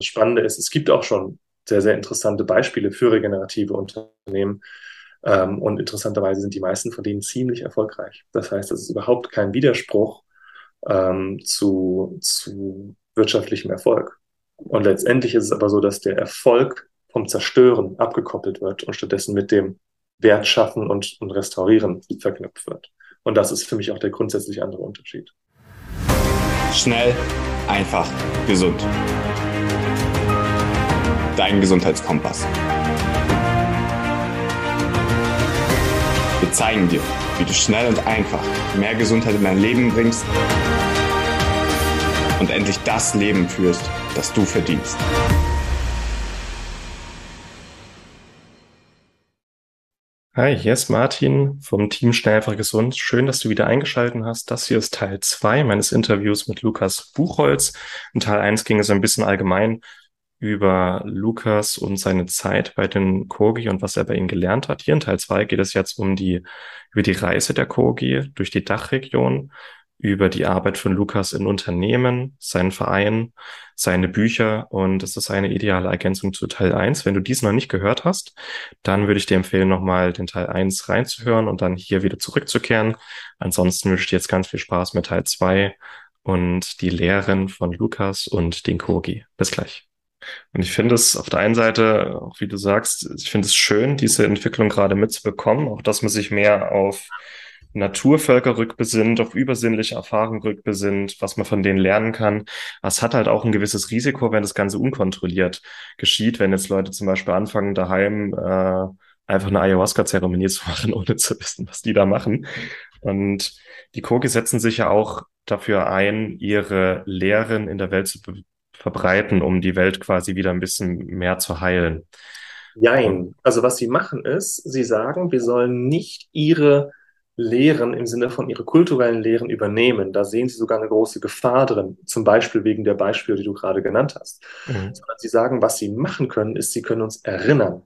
Spannende ist, es gibt auch schon sehr, sehr interessante Beispiele für regenerative Unternehmen. Ähm, und interessanterweise sind die meisten von denen ziemlich erfolgreich. Das heißt, es ist überhaupt kein Widerspruch ähm, zu, zu wirtschaftlichem Erfolg. Und letztendlich ist es aber so, dass der Erfolg vom Zerstören abgekoppelt wird und stattdessen mit dem Wertschaffen und, und Restaurieren verknüpft wird. Und das ist für mich auch der grundsätzlich andere Unterschied. Schnell, einfach, gesund. Dein Gesundheitskompass. Wir zeigen dir, wie du schnell und einfach mehr Gesundheit in dein Leben bringst und endlich das Leben führst, das du verdienst. Hi, hier ist Martin vom Team Schnell einfach gesund. Schön, dass du wieder eingeschaltet hast. Das hier ist Teil zwei meines Interviews mit Lukas Buchholz. In Teil eins ging es ein bisschen allgemein über Lukas und seine Zeit bei den Kogi und was er bei ihnen gelernt hat. Hier in Teil zwei geht es jetzt um die, über die Reise der Kogi durch die Dachregion über die Arbeit von Lukas in Unternehmen, seinen Verein, seine Bücher und es ist eine ideale Ergänzung zu Teil 1. Wenn du dies noch nicht gehört hast, dann würde ich dir empfehlen, nochmal den Teil 1 reinzuhören und dann hier wieder zurückzukehren. Ansonsten wünsche ich dir jetzt ganz viel Spaß mit Teil 2 und die Lehren von Lukas und den Kogi. Bis gleich. Und ich finde es auf der einen Seite, auch wie du sagst, ich finde es schön, diese Entwicklung gerade mitzubekommen, auch dass man sich mehr auf Naturvölker rückbesinnt, auf übersinnliche Erfahrungen rückbesinnt, was man von denen lernen kann. es hat halt auch ein gewisses Risiko, wenn das Ganze unkontrolliert geschieht, wenn jetzt Leute zum Beispiel anfangen, daheim äh, einfach eine Ayahuasca-Zeremonie zu machen, ohne zu wissen, was die da machen. Und die Kogi setzen sich ja auch dafür ein, ihre Lehren in der Welt zu verbreiten, um die Welt quasi wieder ein bisschen mehr zu heilen. Jein. Also was sie machen ist, sie sagen, wir sollen nicht ihre Lehren im Sinne von ihre kulturellen Lehren übernehmen. Da sehen sie sogar eine große Gefahr drin, zum Beispiel wegen der Beispiele, die du gerade genannt hast. Mhm. Sondern sie sagen, was sie machen können, ist, sie können uns erinnern.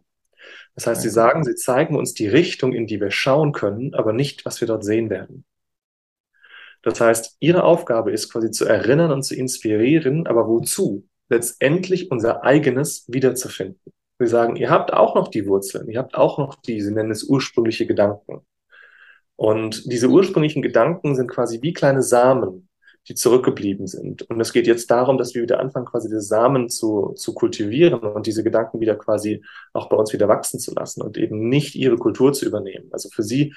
Das heißt, sie sagen, sie zeigen uns die Richtung, in die wir schauen können, aber nicht, was wir dort sehen werden. Das heißt, ihre Aufgabe ist quasi zu erinnern und zu inspirieren, aber wozu? Letztendlich unser eigenes wiederzufinden. Sie sagen, ihr habt auch noch die Wurzeln, ihr habt auch noch die, sie nennen es ursprüngliche Gedanken. Und diese ursprünglichen Gedanken sind quasi wie kleine Samen, die zurückgeblieben sind. Und es geht jetzt darum, dass wir wieder anfangen, quasi diese Samen zu, zu kultivieren und diese Gedanken wieder quasi auch bei uns wieder wachsen zu lassen und eben nicht ihre Kultur zu übernehmen. Also für sie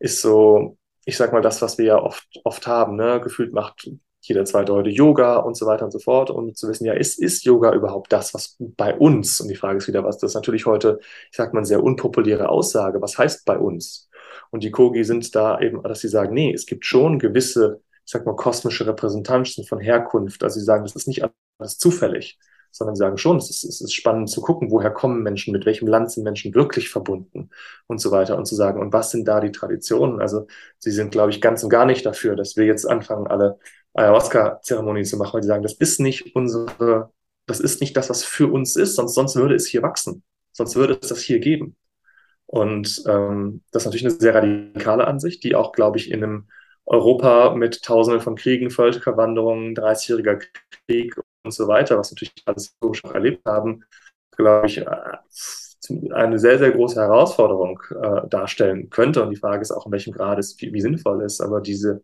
ist so, ich sag mal, das, was wir ja oft, oft haben, ne? gefühlt macht jeder zweite heute Yoga und so weiter und so fort. Und zu wissen, ja, ist, ist Yoga überhaupt das, was bei uns? Und die Frage ist wieder, was das ist natürlich heute, ich sag mal, eine sehr unpopuläre Aussage. Was heißt bei uns? Und die Kogi sind da eben, dass sie sagen, nee, es gibt schon gewisse, ich sag mal, kosmische Repräsentanzen von Herkunft. Also sie sagen, das ist nicht alles zufällig, sondern sie sagen schon, es ist, es ist spannend zu gucken, woher kommen Menschen, mit welchem Land sind Menschen wirklich verbunden und so weiter und zu sagen, und was sind da die Traditionen? Also sie sind, glaube ich, ganz und gar nicht dafür, dass wir jetzt anfangen, alle Ayahuasca-Zeremonien zu machen, weil sie sagen, das ist nicht unsere, das ist nicht das, was für uns ist, sonst, sonst würde es hier wachsen. Sonst würde es das hier geben. Und ähm, das ist natürlich eine sehr radikale Ansicht, die auch, glaube ich, in einem Europa mit Tausenden von Kriegen, Völkerwanderungen, 30-jähriger Krieg und so weiter, was natürlich alles historisch auch erlebt haben, glaube ich, äh, eine sehr, sehr große Herausforderung äh, darstellen könnte. Und die Frage ist auch, in welchem Grad es wie, wie sinnvoll ist. Aber diese,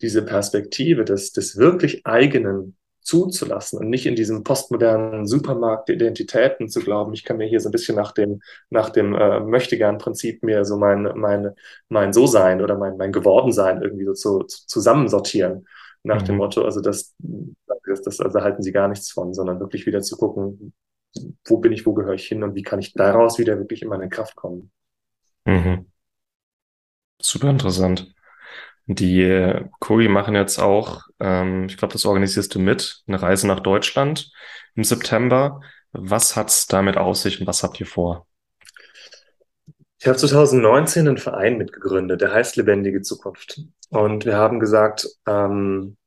diese Perspektive des, des wirklich eigenen zuzulassen und nicht in diesem postmodernen Supermarkt der Identitäten zu glauben, ich kann mir hier so ein bisschen nach dem, nach dem äh, Möchtegern-Prinzip mir so mein, mein, mein So-Sein oder mein, mein Geworden-Sein irgendwie so zu, zusammensortieren. Nach mhm. dem Motto, also das, das, das also halten sie gar nichts von, sondern wirklich wieder zu gucken, wo bin ich, wo gehöre ich hin und wie kann ich daraus wieder wirklich in meine Kraft kommen. Mhm. Super interessant. Die äh, Kogi machen jetzt auch, ähm, ich glaube, das organisierst du mit, eine Reise nach Deutschland im September. Was hat's damit aus sich und was habt ihr vor? Ich habe 2019 einen Verein mitgegründet, der heißt Lebendige Zukunft. Und wir haben gesagt, ähm,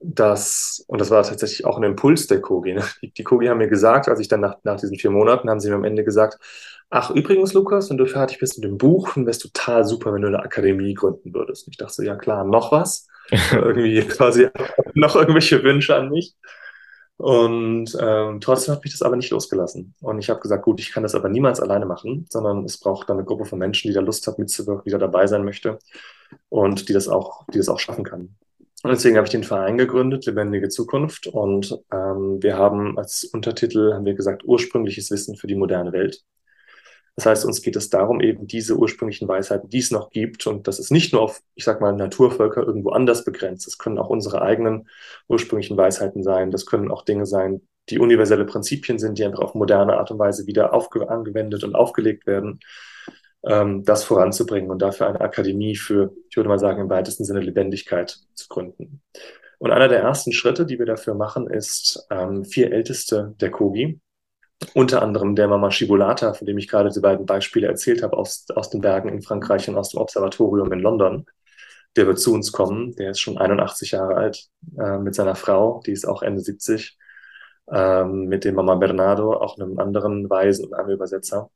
dass, und das war tatsächlich auch ein Impuls der Kogi. Ne? Die, die Kogi haben mir gesagt, als ich dann nach, nach diesen vier Monaten, haben sie mir am Ende gesagt, ach übrigens, Lukas, wenn du fertig bist mit dem Buch, dann wäre es total super, wenn du eine Akademie gründen würdest. Und ich dachte so, ja klar, noch was? Irgendwie quasi noch irgendwelche Wünsche an mich. Und ähm, trotzdem hat mich das aber nicht losgelassen. Und ich habe gesagt, gut, ich kann das aber niemals alleine machen, sondern es braucht dann eine Gruppe von Menschen, die da Lust hat, mitzuwirken, die da dabei sein möchte und die das auch, die das auch schaffen kann. Und deswegen habe ich den Verein gegründet, Lebendige Zukunft. Und ähm, wir haben als Untertitel, haben wir gesagt, ursprüngliches Wissen für die moderne Welt. Das heißt, uns geht es darum, eben diese ursprünglichen Weisheiten, die es noch gibt, und das ist nicht nur auf, ich sag mal, Naturvölker irgendwo anders begrenzt. Das können auch unsere eigenen ursprünglichen Weisheiten sein. Das können auch Dinge sein, die universelle Prinzipien sind, die einfach auf moderne Art und Weise wieder angewendet und aufgelegt werden, ähm, das voranzubringen und dafür eine Akademie für, ich würde mal sagen, im weitesten Sinne Lebendigkeit zu gründen. Und einer der ersten Schritte, die wir dafür machen, ist ähm, vier Älteste der Kogi, unter anderem der Mama Scivolata, von dem ich gerade die beiden Beispiele erzählt habe, aus, aus den Bergen in Frankreich und aus dem Observatorium in London. Der wird zu uns kommen. Der ist schon 81 Jahre alt äh, mit seiner Frau, die ist auch Ende 70, ähm, mit dem Mama Bernardo, auch einem anderen Weisen und einem Übersetzer.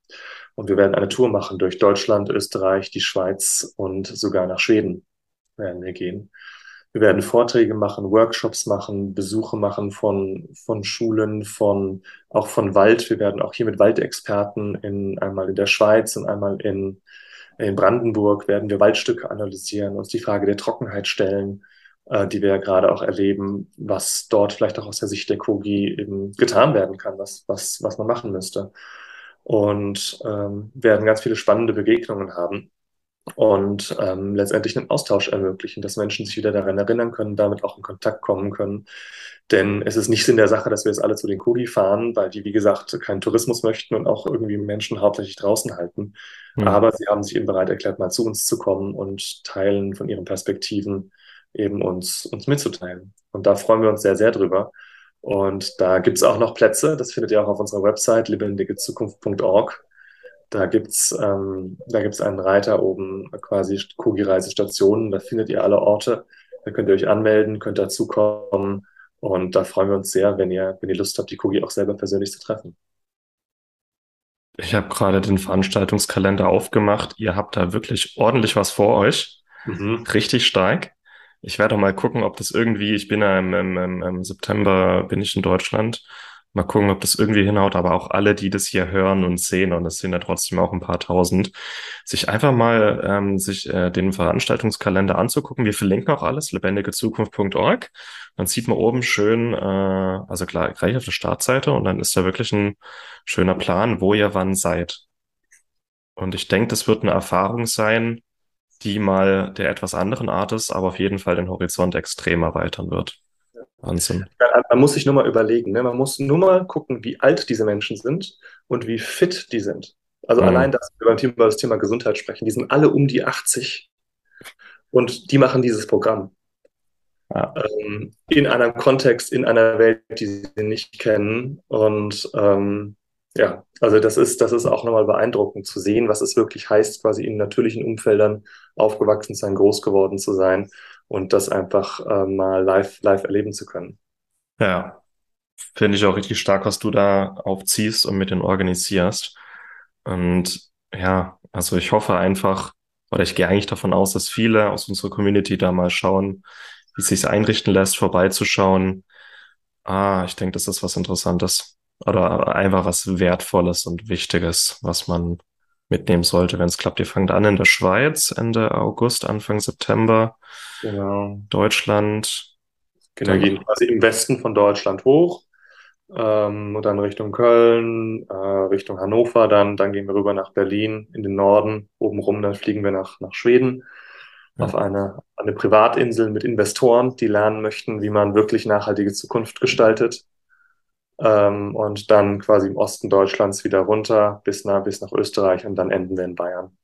Und wir werden eine Tour machen durch Deutschland, Österreich, die Schweiz und sogar nach Schweden werden wir gehen. Wir werden Vorträge machen, Workshops machen, Besuche machen von, von Schulen, von, auch von Wald. Wir werden auch hier mit Waldexperten in, einmal in der Schweiz und einmal in, in Brandenburg werden wir Waldstücke analysieren, uns die Frage der Trockenheit stellen, äh, die wir ja gerade auch erleben, was dort vielleicht auch aus der Sicht der Kogi eben getan werden kann, was, was, was man machen müsste. Und ähm, werden ganz viele spannende Begegnungen haben und ähm, letztendlich einen Austausch ermöglichen, dass Menschen sich wieder daran erinnern können, damit auch in Kontakt kommen können. Denn es ist nicht Sinn der Sache, dass wir jetzt alle zu den Kogi fahren, weil die, wie gesagt, keinen Tourismus möchten und auch irgendwie Menschen hauptsächlich draußen halten. Mhm. Aber sie haben sich eben bereit erklärt, mal zu uns zu kommen und teilen von ihren Perspektiven eben uns, uns mitzuteilen. Und da freuen wir uns sehr, sehr drüber. Und da gibt es auch noch Plätze, das findet ihr auch auf unserer Website lebendigezukunft.org. Da gibt's ähm, da gibt's einen Reiter oben, quasi Kugi-Reisestationen. Da findet ihr alle Orte. Da könnt ihr euch anmelden, könnt dazukommen. Und da freuen wir uns sehr, wenn ihr, wenn ihr Lust habt, die Kugi auch selber persönlich zu treffen. Ich habe gerade den Veranstaltungskalender aufgemacht. Ihr habt da wirklich ordentlich was vor euch. Mhm. Richtig stark. Ich werde mal gucken, ob das irgendwie, ich bin ja im, im, im September, bin ich in Deutschland Mal gucken, ob das irgendwie hinhaut, aber auch alle, die das hier hören und sehen, und das sind ja trotzdem auch ein paar tausend, sich einfach mal ähm, sich äh, den Veranstaltungskalender anzugucken. Wir verlinken auch alles, lebendigezukunft.org. Dann sieht man oben schön, äh, also klar, gleich auf der Startseite und dann ist da wirklich ein schöner Plan, wo ihr wann seid. Und ich denke, das wird eine Erfahrung sein, die mal der etwas anderen Art ist, aber auf jeden Fall den Horizont extrem erweitern wird. Wahnsinn. Man muss sich nur mal überlegen, ne? man muss nur mal gucken, wie alt diese Menschen sind und wie fit die sind. Also mhm. allein, dass wir beim Thema, über das Thema Gesundheit sprechen, die sind alle um die 80 und die machen dieses Programm. Ja. Ähm, in einem Kontext, in einer Welt, die sie nicht kennen. Und ähm, ja, also das ist, das ist auch nochmal beeindruckend zu sehen, was es wirklich heißt, quasi in natürlichen Umfeldern aufgewachsen zu sein, groß geworden zu sein und das einfach äh, mal live, live erleben zu können. Ja, finde ich auch richtig stark, was du da aufziehst und mit den organisierst. Und ja, also ich hoffe einfach, oder ich gehe eigentlich davon aus, dass viele aus unserer Community da mal schauen, wie es sich einrichten lässt, vorbeizuschauen. Ah, ich denke, das ist was Interessantes oder einfach was Wertvolles und Wichtiges, was man mitnehmen sollte, wenn es klappt. Ihr fangt an in der Schweiz Ende August, Anfang September. Genau. Deutschland. Genau, gehen quasi im Westen von Deutschland hoch ähm, und dann Richtung Köln, äh, Richtung Hannover, dann, dann gehen wir rüber nach Berlin in den Norden, oben rum, dann fliegen wir nach, nach Schweden ja. auf eine, eine Privatinsel mit Investoren, die lernen möchten, wie man wirklich nachhaltige Zukunft gestaltet. Ähm, und dann quasi im Osten Deutschlands wieder runter bis nach, bis nach Österreich und dann enden wir in Bayern.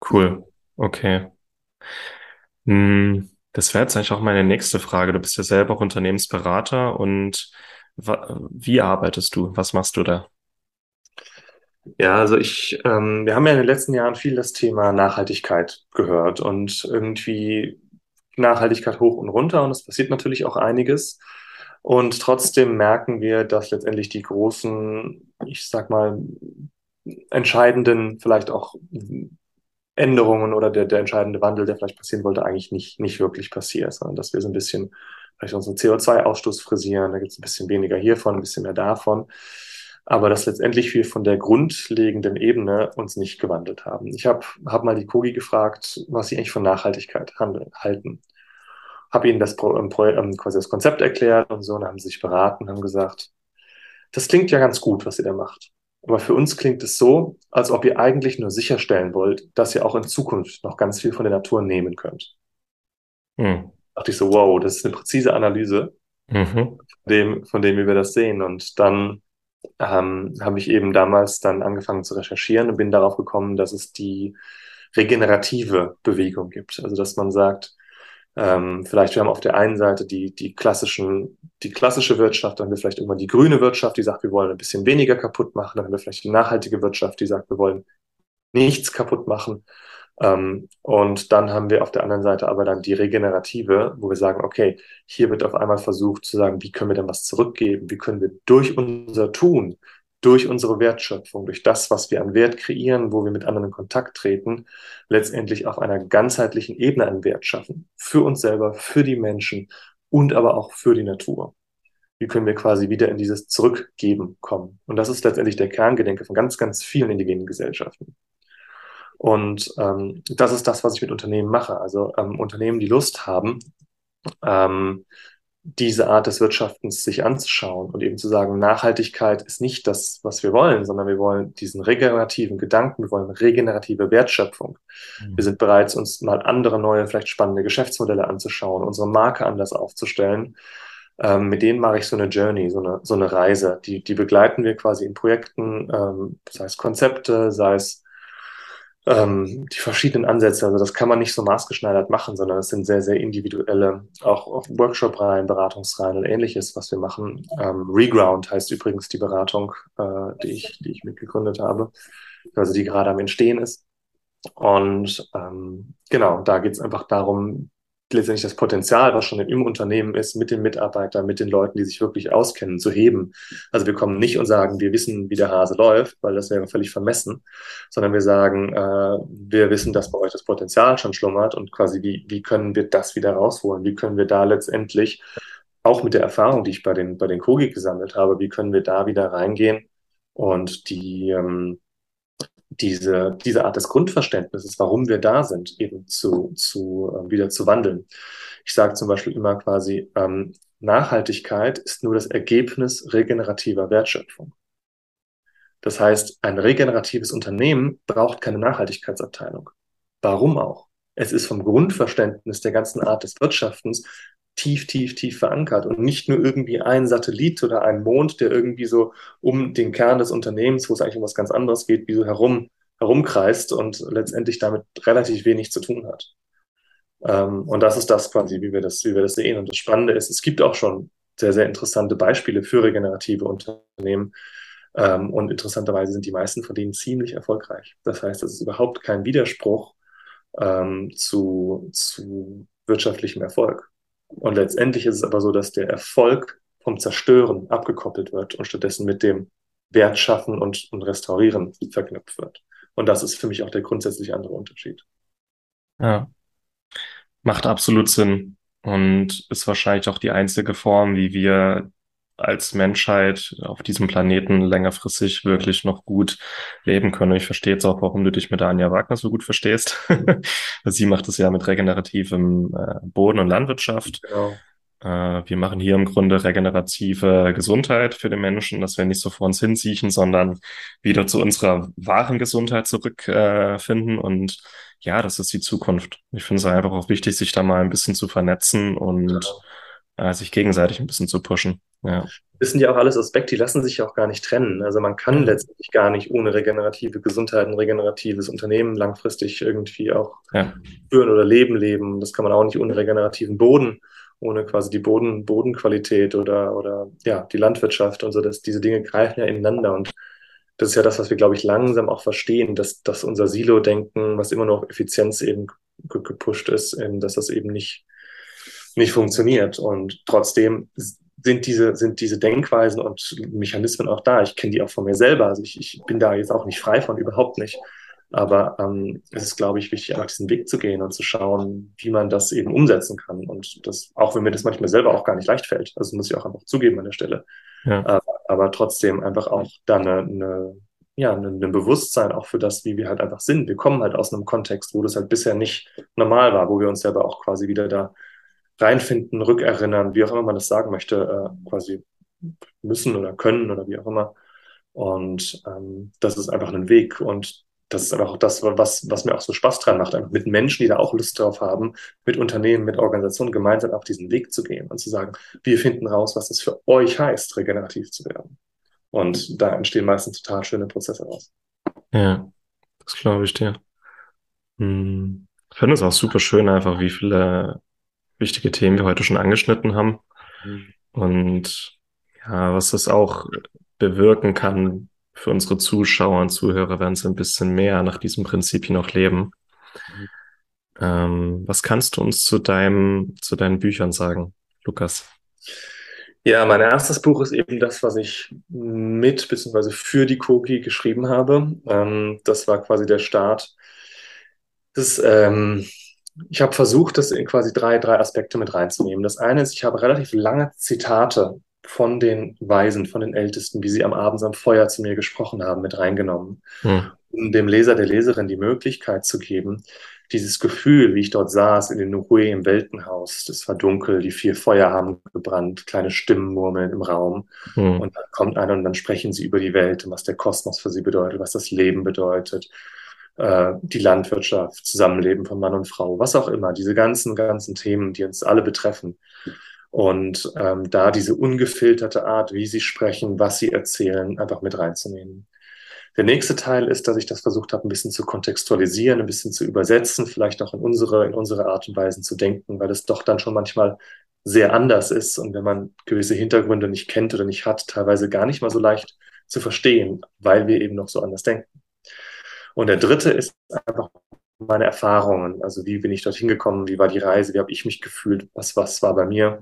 Cool. Okay. Hm, das wäre jetzt eigentlich auch meine nächste Frage. Du bist ja selber auch Unternehmensberater und wie arbeitest du? Was machst du da? Ja, also ich, ähm, wir haben ja in den letzten Jahren viel das Thema Nachhaltigkeit gehört und irgendwie Nachhaltigkeit hoch und runter und es passiert natürlich auch einiges. Und trotzdem merken wir, dass letztendlich die großen, ich sag mal, entscheidenden, vielleicht auch Änderungen oder der, der entscheidende Wandel, der vielleicht passieren wollte, eigentlich nicht, nicht wirklich passiert, sondern dass wir so ein bisschen vielleicht unseren CO2-Ausstoß frisieren, da gibt es ein bisschen weniger hiervon, ein bisschen mehr davon. Aber dass letztendlich wir von der grundlegenden Ebene uns nicht gewandelt haben. Ich habe hab mal die Kogi gefragt, was sie eigentlich von Nachhaltigkeit handeln, halten. Habe ihnen das, ähm, ähm, quasi das Konzept erklärt und so, und haben sie sich beraten, haben gesagt, das klingt ja ganz gut, was ihr da macht. Aber für uns klingt es so, als ob ihr eigentlich nur sicherstellen wollt, dass ihr auch in Zukunft noch ganz viel von der Natur nehmen könnt. Hm. Da dachte ich so, wow, das ist eine präzise Analyse mhm. von, dem, von dem, wie wir das sehen. Und dann ähm, habe ich eben damals dann angefangen zu recherchieren und bin darauf gekommen, dass es die regenerative Bewegung gibt. Also dass man sagt, ähm, vielleicht wir haben auf der einen Seite die, die klassischen, die klassische Wirtschaft, dann haben wir vielleicht irgendwann die grüne Wirtschaft, die sagt, wir wollen ein bisschen weniger kaputt machen, dann haben wir vielleicht die nachhaltige Wirtschaft, die sagt, wir wollen nichts kaputt machen. Ähm, und dann haben wir auf der anderen Seite aber dann die regenerative, wo wir sagen, okay, hier wird auf einmal versucht zu sagen, wie können wir denn was zurückgeben? Wie können wir durch unser Tun, durch unsere Wertschöpfung, durch das, was wir an Wert kreieren, wo wir mit anderen in Kontakt treten, letztendlich auf einer ganzheitlichen Ebene einen Wert schaffen. Für uns selber, für die Menschen und aber auch für die Natur. Wie können wir quasi wieder in dieses Zurückgeben kommen? Und das ist letztendlich der Kerngedenke von ganz, ganz vielen indigenen Gesellschaften. Und ähm, das ist das, was ich mit Unternehmen mache. Also ähm, Unternehmen, die Lust haben, ähm, diese Art des Wirtschaftens sich anzuschauen und eben zu sagen, Nachhaltigkeit ist nicht das, was wir wollen, sondern wir wollen diesen regenerativen Gedanken, wir wollen regenerative Wertschöpfung. Mhm. Wir sind bereit, uns mal andere, neue, vielleicht spannende Geschäftsmodelle anzuschauen, unsere Marke anders aufzustellen. Ähm, mit denen mache ich so eine Journey, so eine, so eine Reise. Die, die begleiten wir quasi in Projekten, ähm, sei es Konzepte, sei es ähm, die verschiedenen Ansätze. Also das kann man nicht so maßgeschneidert machen, sondern es sind sehr, sehr individuelle, auch, Workshop-Reihen, Beratungsreihen und ähnliches, was wir machen. Ähm, Reground heißt übrigens die Beratung, äh, die, ich, die ich mitgegründet habe, also die gerade am Entstehen ist. Und ähm, genau, da geht es einfach darum, letztendlich das Potenzial, was schon im Unternehmen ist, mit den Mitarbeitern, mit den Leuten, die sich wirklich auskennen, zu heben. Also wir kommen nicht und sagen, wir wissen, wie der Hase läuft, weil das wäre völlig vermessen, sondern wir sagen, äh, wir wissen, dass bei euch das Potenzial schon schlummert und quasi, wie, wie können wir das wieder rausholen? Wie können wir da letztendlich auch mit der Erfahrung, die ich bei den, bei den Kogi gesammelt habe, wie können wir da wieder reingehen und die, ähm, diese, diese Art des Grundverständnisses, warum wir da sind, eben zu, zu äh, wieder zu wandeln. Ich sage zum Beispiel immer quasi, ähm, Nachhaltigkeit ist nur das Ergebnis regenerativer Wertschöpfung. Das heißt, ein regeneratives Unternehmen braucht keine Nachhaltigkeitsabteilung. Warum auch? Es ist vom Grundverständnis der ganzen Art des Wirtschaftens tief, tief, tief verankert und nicht nur irgendwie ein Satellit oder ein Mond, der irgendwie so um den Kern des Unternehmens, wo es eigentlich um was ganz anderes geht, wie so herum, herumkreist und letztendlich damit relativ wenig zu tun hat. Ähm, und das ist das quasi, wie wir das, wie wir das sehen. Und das Spannende ist, es gibt auch schon sehr, sehr interessante Beispiele für regenerative Unternehmen. Ähm, und interessanterweise sind die meisten von denen ziemlich erfolgreich. Das heißt, es ist überhaupt kein Widerspruch ähm, zu, zu wirtschaftlichem Erfolg. Und letztendlich ist es aber so, dass der Erfolg vom Zerstören abgekoppelt wird und stattdessen mit dem Wertschaffen und, und Restaurieren verknüpft wird. Und das ist für mich auch der grundsätzlich andere Unterschied. Ja, macht absolut Sinn und ist wahrscheinlich auch die einzige Form, wie wir als Menschheit auf diesem Planeten längerfristig wirklich noch gut leben können. Ich verstehe jetzt auch, warum du dich mit Anja Wagner so gut verstehst. Sie macht es ja mit regenerativem äh, Boden- und Landwirtschaft. Genau. Äh, wir machen hier im Grunde regenerative Gesundheit für den Menschen, dass wir nicht so vor uns hinsiechen, sondern wieder zu unserer wahren Gesundheit zurückfinden. Äh, und ja, das ist die Zukunft. Ich finde es einfach auch wichtig, sich da mal ein bisschen zu vernetzen und genau sich gegenseitig ein bisschen zu pushen. Ja. Das sind ja auch alles Aspekte, die lassen sich ja auch gar nicht trennen. Also man kann letztendlich gar nicht ohne regenerative Gesundheit ein regeneratives Unternehmen langfristig irgendwie auch ja. führen oder leben leben. Das kann man auch nicht ohne regenerativen Boden, ohne quasi die Boden, Bodenqualität oder, oder ja, die Landwirtschaft und so. Dass diese Dinge greifen ja ineinander und das ist ja das, was wir, glaube ich, langsam auch verstehen, dass, dass unser Silo-Denken, was immer noch Effizienz eben gepusht ist, dass das eben nicht nicht funktioniert. Und trotzdem sind diese, sind diese Denkweisen und Mechanismen auch da. Ich kenne die auch von mir selber. Also ich, ich bin da jetzt auch nicht frei von, überhaupt nicht. Aber ähm, es ist, glaube ich, wichtig, einfach diesen Weg zu gehen und zu schauen, wie man das eben umsetzen kann. Und das, auch wenn mir das manchmal selber auch gar nicht leicht fällt, also muss ich auch einfach zugeben an der Stelle. Ja. Aber, aber trotzdem einfach auch da eine, eine ja, ein, ein Bewusstsein auch für das, wie wir halt einfach sind. Wir kommen halt aus einem Kontext, wo das halt bisher nicht normal war, wo wir uns selber auch quasi wieder da reinfinden, rückerinnern, wie auch immer man das sagen möchte, äh, quasi müssen oder können oder wie auch immer. Und ähm, das ist einfach ein Weg und das ist einfach auch das, was, was mir auch so Spaß dran macht, einfach mit Menschen, die da auch Lust drauf haben, mit Unternehmen, mit Organisationen gemeinsam auf diesen Weg zu gehen und zu sagen, wir finden raus, was es für euch heißt, regenerativ zu werden. Und da entstehen meistens total schöne Prozesse raus. Ja, das glaube ich dir. Hm. Ich finde es auch super schön, einfach wie viele wichtige Themen wir heute schon angeschnitten haben. Mhm. Und ja, was das auch bewirken kann für unsere Zuschauer und Zuhörer, wenn sie ein bisschen mehr nach diesem Prinzip noch leben. Mhm. Ähm, was kannst du uns zu deinem, zu deinen Büchern sagen, Lukas? Ja, mein erstes Buch ist eben das, was ich mit bzw. für die Koki geschrieben habe. Ähm, das war quasi der Start. Das, ähm, ich habe versucht, das in quasi drei, drei Aspekte mit reinzunehmen. Das eine ist, ich habe relativ lange Zitate von den Weisen, von den Ältesten, wie sie am Abend am Feuer zu mir gesprochen haben, mit reingenommen, hm. um dem Leser, der Leserin die Möglichkeit zu geben, dieses Gefühl, wie ich dort saß in den Nuhui im Weltenhaus, das war dunkel, die vier Feuer haben gebrannt, kleine Stimmen murmeln im Raum. Mhm. Und dann kommt einer und dann sprechen sie über die Welt und was der Kosmos für sie bedeutet, was das Leben bedeutet, äh, die Landwirtschaft, Zusammenleben von Mann und Frau, was auch immer, diese ganzen, ganzen Themen, die uns alle betreffen. Und ähm, da diese ungefilterte Art, wie sie sprechen, was sie erzählen, einfach mit reinzunehmen. Der nächste Teil ist, dass ich das versucht habe, ein bisschen zu kontextualisieren, ein bisschen zu übersetzen, vielleicht auch in unsere, in unsere Art und Weise zu denken, weil es doch dann schon manchmal sehr anders ist und wenn man gewisse Hintergründe nicht kennt oder nicht hat, teilweise gar nicht mal so leicht zu verstehen, weil wir eben noch so anders denken. Und der dritte ist einfach meine Erfahrungen. Also wie bin ich dorthin gekommen? Wie war die Reise? Wie habe ich mich gefühlt? Was, was war bei mir?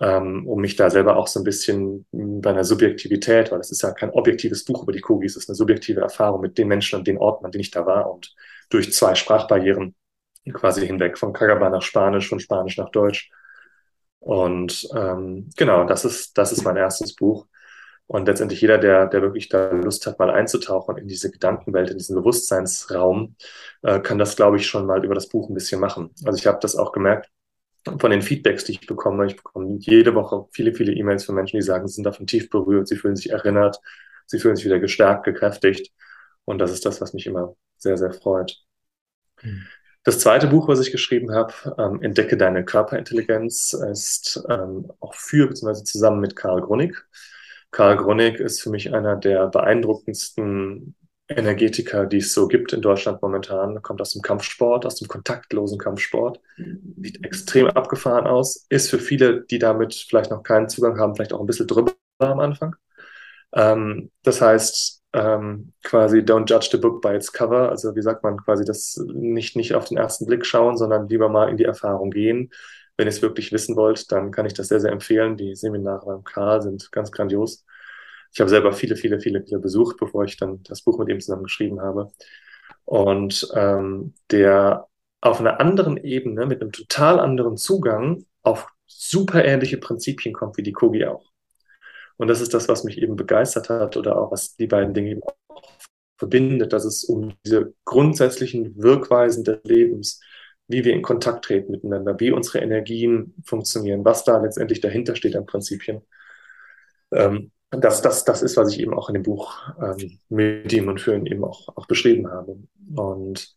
ähm, um mich da selber auch so ein bisschen bei einer Subjektivität, weil es ist ja kein objektives Buch über die Kogis, es ist eine subjektive Erfahrung mit den Menschen und den Orten, an denen ich da war und durch zwei Sprachbarrieren quasi hinweg, von Kagaba nach Spanisch, von Spanisch nach Deutsch. Und ähm, genau, das ist, das ist mein erstes Buch. Und letztendlich jeder, der, der wirklich da Lust hat, mal einzutauchen in diese Gedankenwelt, in diesen Bewusstseinsraum, äh, kann das, glaube ich, schon mal über das Buch ein bisschen machen. Also ich habe das auch gemerkt, von den Feedbacks, die ich bekomme. Ich bekomme jede Woche viele, viele E-Mails von Menschen, die sagen, sie sind davon tief berührt, sie fühlen sich erinnert, sie fühlen sich wieder gestärkt, gekräftigt. Und das ist das, was mich immer sehr, sehr freut. Mhm. Das zweite Buch, was ich geschrieben habe, ähm, Entdecke deine Körperintelligenz, ist ähm, auch für bzw. zusammen mit Karl Grunig. Karl Grunig ist für mich einer der beeindruckendsten Energetiker, die es so gibt in Deutschland momentan. Kommt aus dem Kampfsport, aus dem kontaktlosen Kampfsport. Sieht extrem abgefahren aus. Ist für viele, die damit vielleicht noch keinen Zugang haben, vielleicht auch ein bisschen drüber am Anfang. Ähm, das heißt, ähm, quasi don't judge the book by its cover. Also wie sagt man quasi das nicht, nicht auf den ersten Blick schauen, sondern lieber mal in die Erfahrung gehen. Wenn ihr es wirklich wissen wollt, dann kann ich das sehr, sehr empfehlen. Die Seminare beim Karl sind ganz grandios. Ich habe selber viele, viele, viele, viele besucht, bevor ich dann das Buch mit ihm zusammen geschrieben habe. Und ähm, der auf einer anderen Ebene, mit einem total anderen Zugang, auf super ähnliche Prinzipien kommt wie die Kogi auch. Und das ist das, was mich eben begeistert hat oder auch was die beiden Dinge eben auch verbindet, dass es um diese grundsätzlichen Wirkweisen des Lebens, wie wir in Kontakt treten miteinander, wie unsere Energien funktionieren, was da letztendlich dahinter steht an Prinzipien. Ähm, das, das, das ist, was ich eben auch in dem Buch ähm, mit ihm und für ihn eben auch, auch beschrieben habe. Und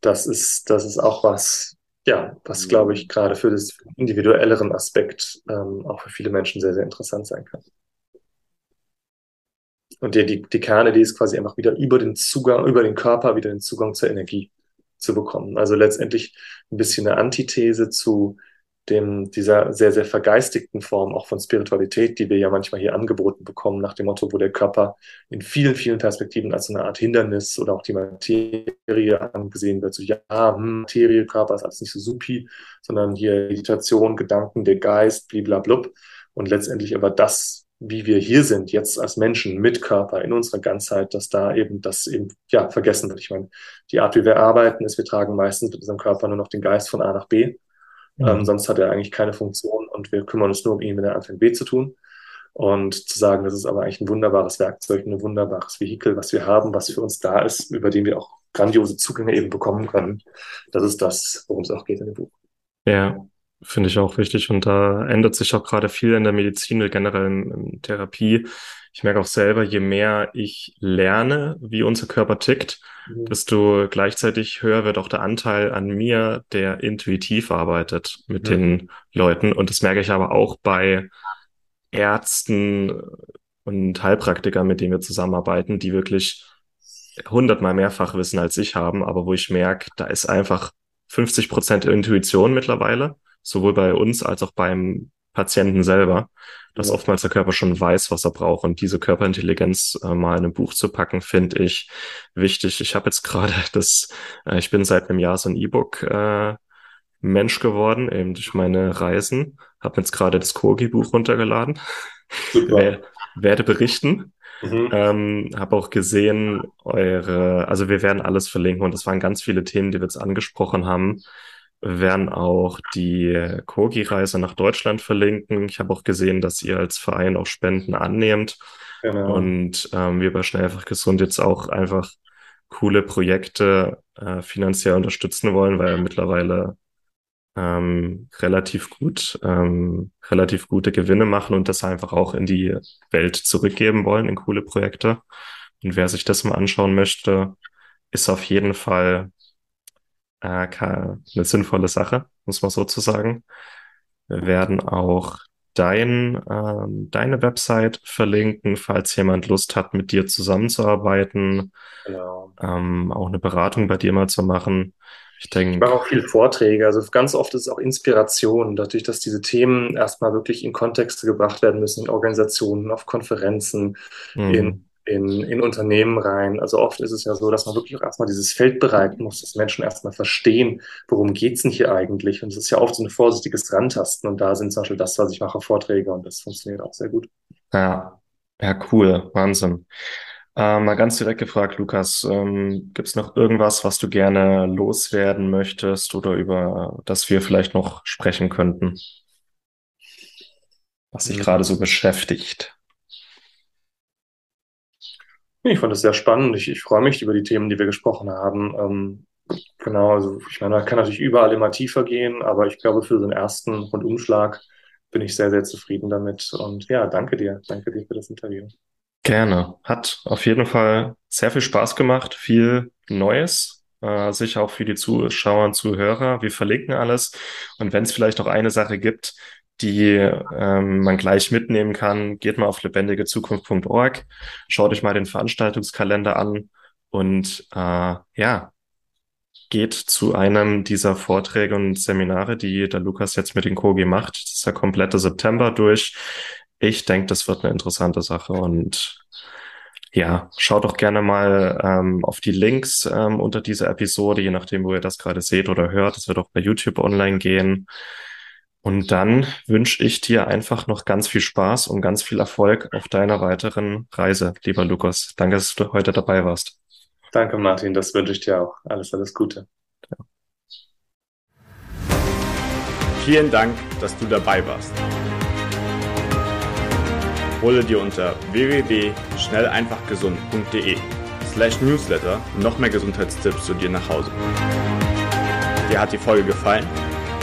das ist, das ist auch was, ja, was glaube ich gerade für das individuelleren Aspekt ähm, auch für viele Menschen sehr, sehr interessant sein kann. Und die, die, die Kernidee ist quasi einfach wieder über den Zugang, über den Körper wieder den Zugang zur Energie zu bekommen. Also letztendlich ein bisschen eine Antithese zu dem, dieser sehr, sehr vergeistigten Form auch von Spiritualität, die wir ja manchmal hier angeboten bekommen, nach dem Motto, wo der Körper in vielen, vielen Perspektiven als eine Art Hindernis oder auch die Materie angesehen wird. So, ja, hm, Materie, Körper ist alles nicht so supi, sondern hier Meditation, Gedanken, der Geist, bliblablub. Und letztendlich aber das wie wir hier sind, jetzt als Menschen mit Körper in unserer Ganzheit, dass da eben das eben ja vergessen wird. Ich meine, die Art, wie wir arbeiten, ist, wir tragen meistens mit unserem Körper nur noch den Geist von A nach B. Mhm. Ähm, sonst hat er eigentlich keine Funktion und wir kümmern uns nur um ihn, wenn er anfängt B zu tun. Und zu sagen, das ist aber eigentlich ein wunderbares Werkzeug, ein wunderbares Vehikel, was wir haben, was für uns da ist, über den wir auch grandiose Zugänge eben bekommen können. Das ist das, worum es auch geht in dem Buch. Ja, Finde ich auch wichtig. Und da ändert sich auch gerade viel in der Medizin, generell in, in Therapie. Ich merke auch selber, je mehr ich lerne, wie unser Körper tickt, mhm. desto gleichzeitig höher wird auch der Anteil an mir, der intuitiv arbeitet mit mhm. den Leuten. Und das merke ich aber auch bei Ärzten und Heilpraktikern, mit denen wir zusammenarbeiten, die wirklich hundertmal mehrfach wissen als ich haben, aber wo ich merke, da ist einfach 50 Prozent Intuition mittlerweile sowohl bei uns als auch beim Patienten selber, dass ja. oftmals der Körper schon weiß, was er braucht. Und diese Körperintelligenz äh, mal in ein Buch zu packen, finde ich wichtig. Ich habe jetzt gerade das, äh, ich bin seit einem Jahr so ein E-Book äh, Mensch geworden, eben durch meine Reisen. Habe jetzt gerade das Kogi-Buch runtergeladen. Super. werde berichten. Mhm. Ähm, habe auch gesehen, eure, also wir werden alles verlinken und es waren ganz viele Themen, die wir jetzt angesprochen haben werden auch die Kogi-Reise nach Deutschland verlinken. Ich habe auch gesehen, dass ihr als Verein auch Spenden annehmt. Genau. Und ähm, wir bei Schnell einfach gesund jetzt auch einfach coole Projekte äh, finanziell unterstützen wollen, weil wir mittlerweile ähm, relativ gut, ähm, relativ gute Gewinne machen und das einfach auch in die Welt zurückgeben wollen in coole Projekte. Und wer sich das mal anschauen möchte, ist auf jeden Fall äh, eine sinnvolle Sache, muss man sozusagen. Wir werden auch dein, ähm, deine Website verlinken, falls jemand Lust hat, mit dir zusammenzuarbeiten, genau. ähm, auch eine Beratung bei dir mal zu machen. Ich denke. Ich mache auch viele Vorträge. Also ganz oft ist es auch Inspiration, dadurch, dass diese Themen erstmal wirklich in Kontexte gebracht werden müssen, in Organisationen, auf Konferenzen, mhm. in in, in Unternehmen rein. Also oft ist es ja so, dass man wirklich auch erstmal dieses Feld bereiten muss, dass Menschen erstmal verstehen, worum geht's denn hier eigentlich. Und es ist ja oft so ein vorsichtiges Rantasten. Und da sind zum Beispiel das, was ich mache, Vorträge und das funktioniert auch sehr gut. Ja, ja, cool. Wahnsinn. Äh, mal ganz direkt gefragt, Lukas, ähm, gibt es noch irgendwas, was du gerne loswerden möchtest oder über das wir vielleicht noch sprechen könnten? Was dich mhm. gerade so beschäftigt? Ich fand es sehr spannend. Ich, ich freue mich über die Themen, die wir gesprochen haben. Ähm, genau, also ich meine, man kann natürlich überall immer tiefer gehen, aber ich glaube, für so einen ersten Rundumschlag bin ich sehr, sehr zufrieden damit. Und ja, danke dir. Danke dir für das Interview. Gerne. Hat auf jeden Fall sehr viel Spaß gemacht, viel Neues, äh, sicher auch für die Zuschauer und Zuhörer. Wir verlinken alles. Und wenn es vielleicht noch eine Sache gibt, die ähm, man gleich mitnehmen kann, geht mal auf lebendigezukunft.org, schaut euch mal den Veranstaltungskalender an und äh, ja, geht zu einem dieser Vorträge und Seminare, die der Lukas jetzt mit den Kogi macht. Das ist der komplette September durch. Ich denke, das wird eine interessante Sache und ja, schaut doch gerne mal ähm, auf die Links ähm, unter dieser Episode, je nachdem, wo ihr das gerade seht oder hört. Es wird auch bei YouTube online gehen. Und dann wünsche ich dir einfach noch ganz viel Spaß und ganz viel Erfolg auf deiner weiteren Reise, lieber Lukas. Danke, dass du heute dabei warst. Danke, Martin. Das wünsche ich dir auch. Alles, alles Gute. Ja. Vielen Dank, dass du dabei warst. Hole dir unter www.schnelleinfachgesund.de slash newsletter noch mehr Gesundheitstipps zu dir nach Hause. Dir hat die Folge gefallen?